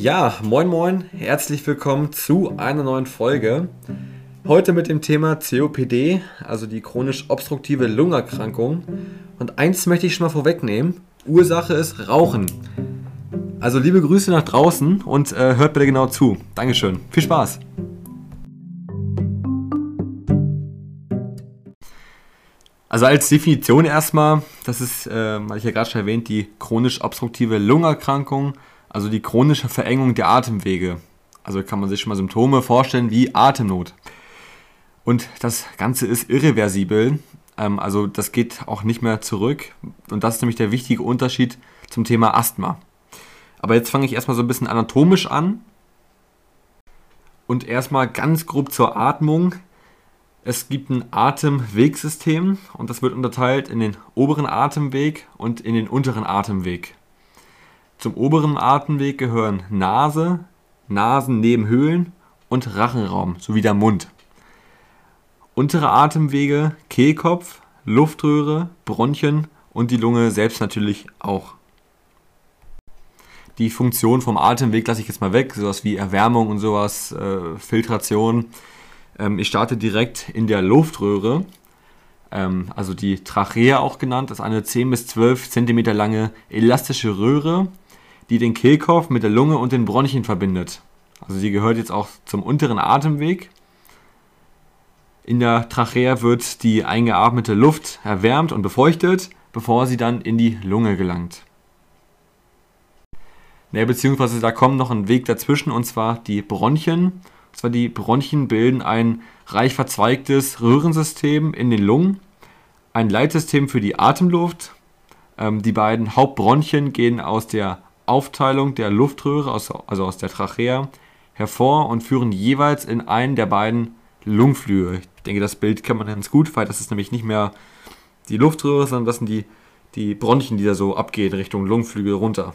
Ja, moin moin, herzlich willkommen zu einer neuen Folge. Heute mit dem Thema COPD, also die chronisch obstruktive Lungenerkrankung. Und eins möchte ich schon mal vorwegnehmen: Ursache ist Rauchen. Also liebe Grüße nach draußen und äh, hört bitte genau zu. Dankeschön. Viel Spaß. Also als Definition erstmal, das ist, äh, hatte ich ja gerade schon erwähnt, die chronisch obstruktive Lungenerkrankung, also die chronische Verengung der Atemwege. Also kann man sich schon mal Symptome vorstellen wie Atemnot. Und das Ganze ist irreversibel, ähm, also das geht auch nicht mehr zurück. Und das ist nämlich der wichtige Unterschied zum Thema Asthma. Aber jetzt fange ich erstmal so ein bisschen anatomisch an. Und erstmal ganz grob zur Atmung. Es gibt ein Atemwegsystem und das wird unterteilt in den oberen Atemweg und in den unteren Atemweg. Zum oberen Atemweg gehören Nase, Nasennebenhöhlen und Rachenraum sowie der Mund. Untere Atemwege, Kehlkopf, Luftröhre, Bronchien und die Lunge selbst natürlich auch. Die Funktion vom Atemweg lasse ich jetzt mal weg, sowas wie Erwärmung und sowas, äh, Filtration ähm, ich starte direkt in der Luftröhre, ähm, also die Trachea auch genannt, das ist eine 10 bis 12 cm lange elastische Röhre, die den Kehlkopf mit der Lunge und den Bronchien verbindet. Also sie gehört jetzt auch zum unteren Atemweg. In der Trachea wird die eingeatmete Luft erwärmt und befeuchtet, bevor sie dann in die Lunge gelangt. Ja, beziehungsweise da kommt noch ein Weg dazwischen und zwar die Bronchien zwar die Bronchien bilden ein reich verzweigtes Röhrensystem in den Lungen, ein Leitsystem für die Atemluft. Ähm, die beiden Hauptbronchien gehen aus der Aufteilung der Luftröhre, also aus der Trachea, hervor und führen jeweils in einen der beiden Lungenflügel. Ich denke, das Bild kennt man ganz gut, weil das ist nämlich nicht mehr die Luftröhre, sondern das sind die, die Bronchien, die da so abgehen Richtung Lungenflügel runter.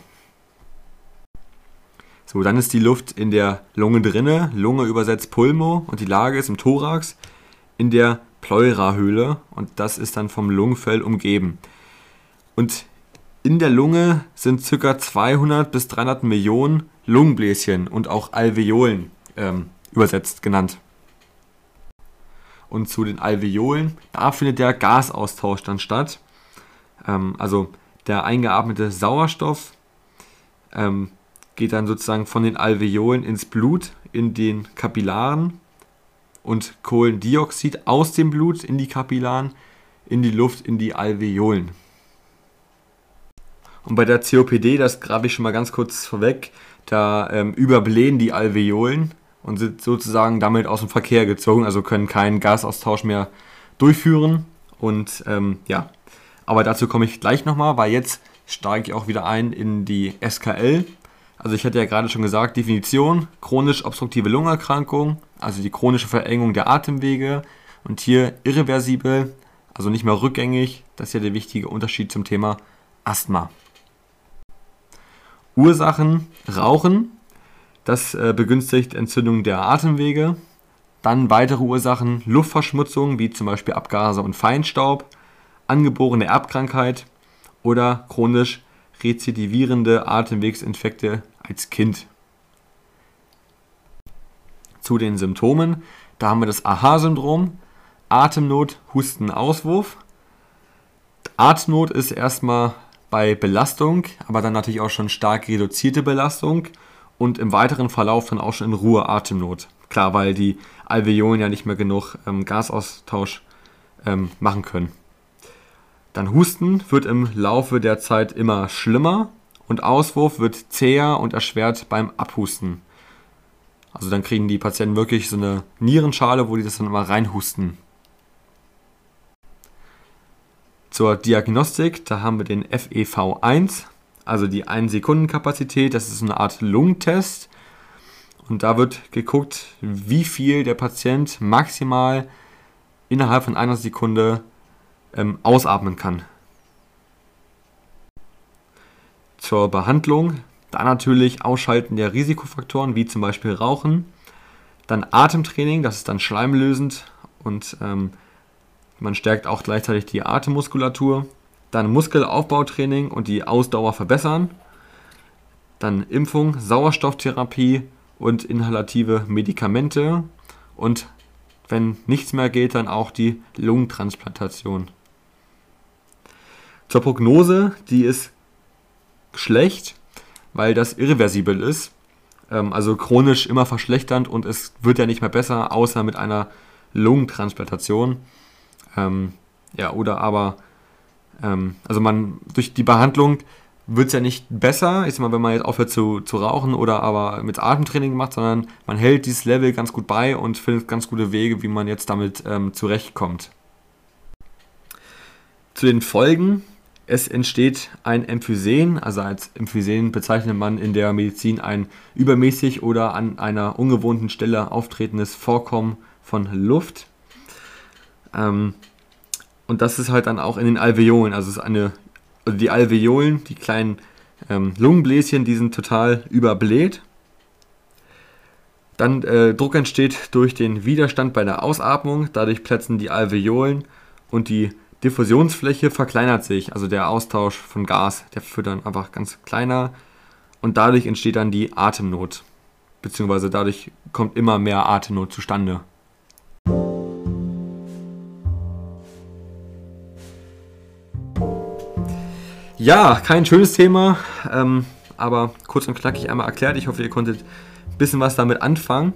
So, dann ist die Luft in der Lunge drinne, Lunge übersetzt Pulmo und die Lage ist im Thorax in der Pleurahöhle und das ist dann vom Lungenfell umgeben. Und in der Lunge sind ca. 200 bis 300 Millionen Lungenbläschen und auch Alveolen ähm, übersetzt genannt. Und zu den Alveolen, da findet der Gasaustausch dann statt. Ähm, also der eingeatmete Sauerstoff ähm, geht dann sozusagen von den Alveolen ins Blut, in den Kapillaren und Kohlendioxid aus dem Blut in die Kapillaren, in die Luft, in die Alveolen. Und bei der COPD, das grabe ich schon mal ganz kurz vorweg, da ähm, überblähen die Alveolen und sind sozusagen damit aus dem Verkehr gezogen, also können keinen Gasaustausch mehr durchführen. Und ähm, ja, aber dazu komme ich gleich nochmal, weil jetzt steige ich auch wieder ein in die SKL, also ich hatte ja gerade schon gesagt, Definition, chronisch obstruktive Lungenerkrankung, also die chronische Verengung der Atemwege und hier irreversibel, also nicht mehr rückgängig, das ist ja der wichtige Unterschied zum Thema Asthma. Ursachen, Rauchen, das äh, begünstigt Entzündung der Atemwege. Dann weitere Ursachen, Luftverschmutzung, wie zum Beispiel Abgase und Feinstaub, angeborene Erbkrankheit oder chronisch rezidivierende Atemwegsinfekte als Kind. Zu den Symptomen, da haben wir das AHA-Syndrom, Atemnot, Husten, Auswurf. Atemnot ist erstmal bei Belastung, aber dann natürlich auch schon stark reduzierte Belastung und im weiteren Verlauf dann auch schon in Ruhe Atemnot. Klar, weil die Alveolen ja nicht mehr genug ähm, Gasaustausch ähm, machen können. Dann Husten wird im Laufe der Zeit immer schlimmer und Auswurf wird zäher und erschwert beim Abhusten. Also dann kriegen die Patienten wirklich so eine Nierenschale, wo die das dann immer reinhusten. Zur Diagnostik, da haben wir den FEV1, also die 1-Sekunden-Kapazität. Das ist eine Art Lungentest. Und da wird geguckt, wie viel der Patient maximal innerhalb von einer Sekunde ähm, ausatmen kann. Zur Behandlung, da natürlich Ausschalten der Risikofaktoren, wie zum Beispiel Rauchen. Dann Atemtraining, das ist dann schleimlösend und ähm, man stärkt auch gleichzeitig die Atemmuskulatur. Dann Muskelaufbautraining und die Ausdauer verbessern. Dann Impfung, Sauerstofftherapie und inhalative Medikamente. Und wenn nichts mehr geht, dann auch die Lungentransplantation. Zur Prognose, die ist schlecht, weil das irreversibel ist. Ähm, also chronisch immer verschlechternd und es wird ja nicht mehr besser, außer mit einer Lungentransplantation. Ähm, ja, oder aber, ähm, also man durch die Behandlung wird es ja nicht besser, ich sag mal, wenn man jetzt aufhört zu, zu rauchen oder aber mit Atemtraining macht, sondern man hält dieses Level ganz gut bei und findet ganz gute Wege, wie man jetzt damit ähm, zurechtkommt. Zu den Folgen. Es entsteht ein Emphysen, also als Emphysen bezeichnet man in der Medizin ein übermäßig oder an einer ungewohnten Stelle auftretendes Vorkommen von Luft. Ähm, und das ist halt dann auch in den Alveolen, also es ist eine also die Alveolen, die kleinen ähm, Lungenbläschen, die sind total überbläht. Dann äh, Druck entsteht durch den Widerstand bei der Ausatmung, dadurch platzen die Alveolen und die Diffusionsfläche verkleinert sich, also der Austausch von Gas, der wird dann einfach ganz kleiner und dadurch entsteht dann die Atemnot, beziehungsweise dadurch kommt immer mehr Atemnot zustande. Ja, kein schönes Thema, ähm, aber kurz und knackig einmal erklärt. Ich hoffe, ihr konntet ein bisschen was damit anfangen.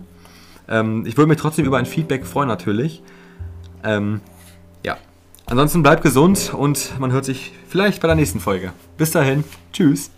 Ähm, ich würde mich trotzdem über ein Feedback freuen natürlich. Ähm, ja, ansonsten bleibt gesund und man hört sich vielleicht bei der nächsten Folge. Bis dahin, tschüss.